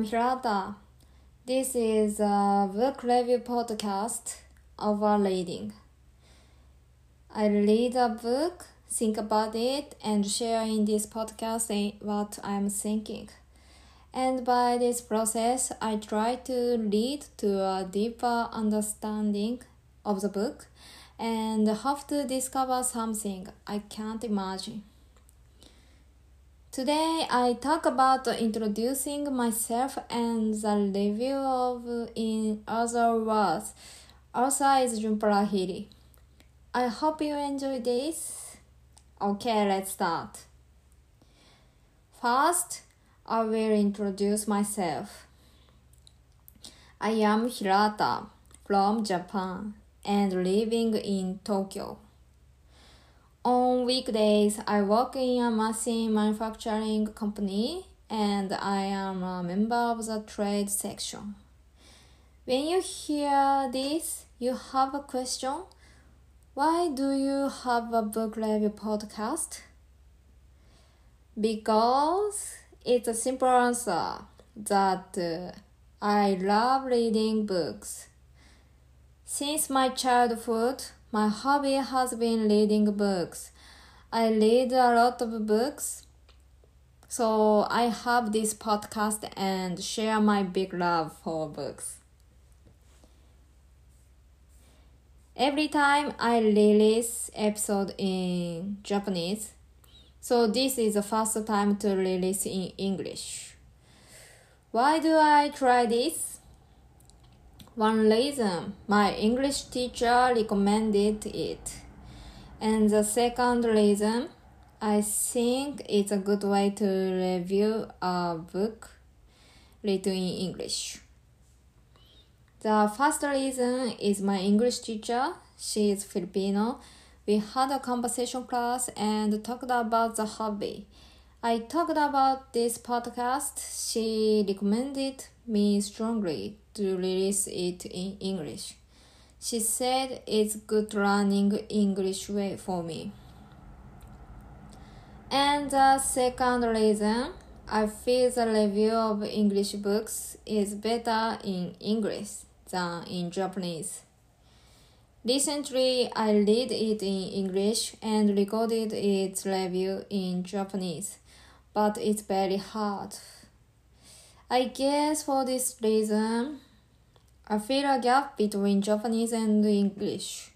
am Hirata. This is a book review podcast of our reading. I read a book, think about it, and share in this podcast what I'm thinking. And by this process, I try to lead to a deeper understanding of the book and hope to discover something I can't imagine. Today I talk about introducing myself and the review of In Other Words. Also is Jhumpa Lahiri. I hope you enjoy this. Okay, let's start. First, I will introduce myself. I am Hirata from Japan and living in Tokyo. On weekdays, I work in a machine manufacturing company and I am a member of the trade section. When you hear this, you have a question. Why do you have a book review podcast? Because it's a simple answer that uh, I love reading books. Since my childhood, my hobby has been reading books. I read a lot of books. So I have this podcast and share my big love for books. Every time I release episode in Japanese, so this is the first time to release in English. Why do I try this? One reason, my English teacher recommended it. And the second reason, I think it's a good way to review a book written in English. The first reason is my English teacher. She is Filipino. We had a conversation class and talked about the hobby. I talked about this podcast. She recommended me strongly to release it in English. She said it's good learning English way for me. And the second reason, I feel the review of English books is better in English than in Japanese. Recently, I read it in English and recorded its review in Japanese, but it's very hard. I guess for this reason, I feel a gap between Japanese and English.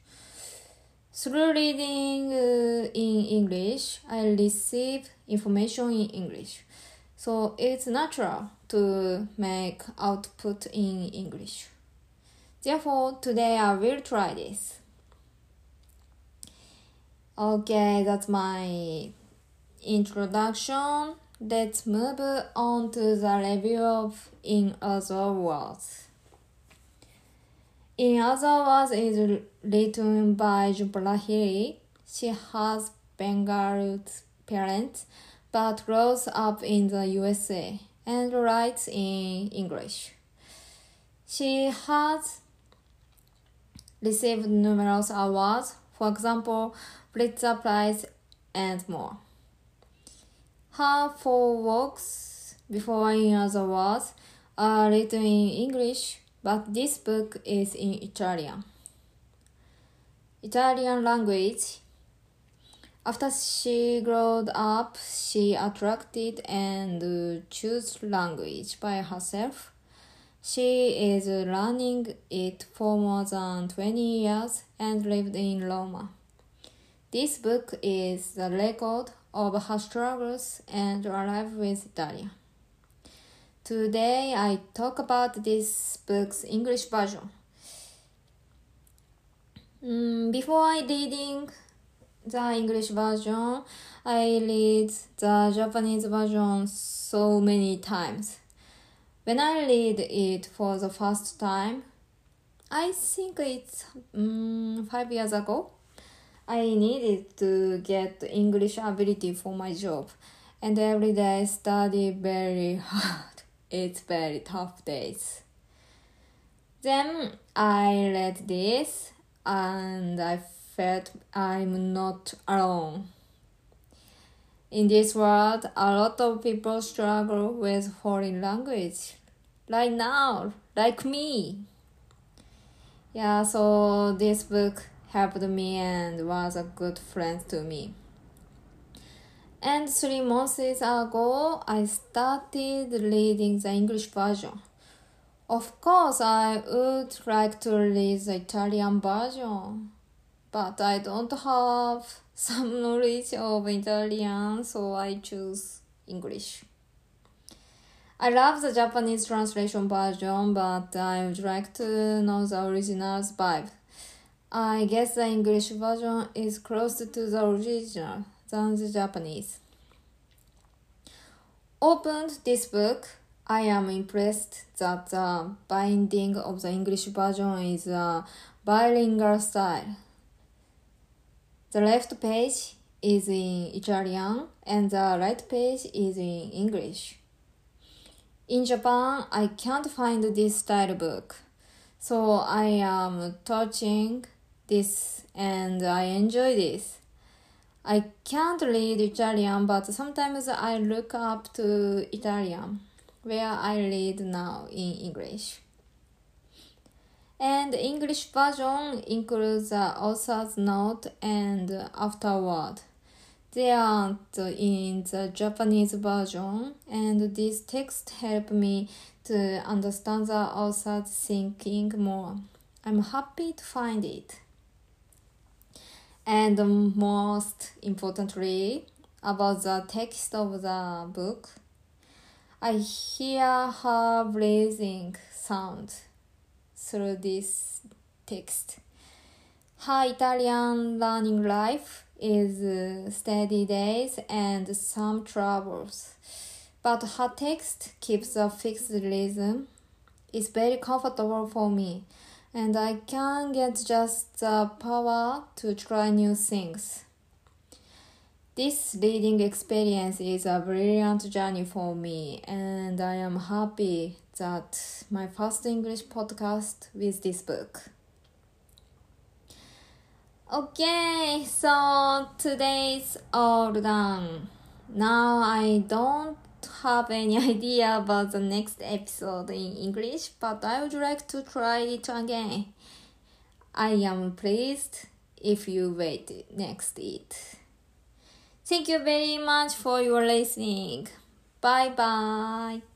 Through reading uh, in English, I receive information in English. So it's natural to make output in English. Therefore, today I will try this. Okay, that's my introduction. Let's move on to the review of In Other Words. In Other Words is written by Lahiri. She has Bengali parents but grows up in the USA and writes in English. She has received numerous awards, for example, Pulitzer Prize and more. Her four works, before in other words, are written in English, but this book is in Italian. Italian language. After she grew up, she attracted and chose language by herself. She is learning it for more than 20 years and lived in Roma. This book is the record of her struggles and her life with Daria. Today I talk about this book's English version. Mm, before I reading the English version, I read the Japanese version so many times. When I read it for the first time, I think it's um, five years ago. I needed to get English ability for my job, and every day I study very hard. It's very tough days. Then I read this, and I felt I'm not alone. In this world, a lot of people struggle with foreign language right now, like me. Yeah, so this book helped me and was a good friend to me. And three months ago, I started reading the English version. Of course, I would like to read the Italian version, but I don't have some knowledge of Italian, so I choose English. I love the Japanese translation version, but I would like to know the original's vibe. I guess the English version is closer to the original than the Japanese. Opened this book, I am impressed that the binding of the English version is a bilingual style. The left page is in Italian and the right page is in English. In Japan, I can't find this style book, so I am touching this and I enjoy this. I can't read Italian, but sometimes I look up to Italian, where I read now in English. And English version includes the author's note and afterword. They aren't in the Japanese version, and this text help me to understand the author's thinking more. I'm happy to find it. And most importantly, about the text of the book, I hear her breathing sound through this text. Her Italian learning life is uh, steady days and some troubles, but her text keeps a fixed rhythm. It's very comfortable for me and I can get just the power to try new things. This reading experience is a brilliant journey for me, and I am happy that my first English podcast with this book. Okay, so today's all done. Now I don't have any idea about the next episode in English, but I would like to try it again. I am pleased if you wait next it. Thank you very much for your listening. Bye bye.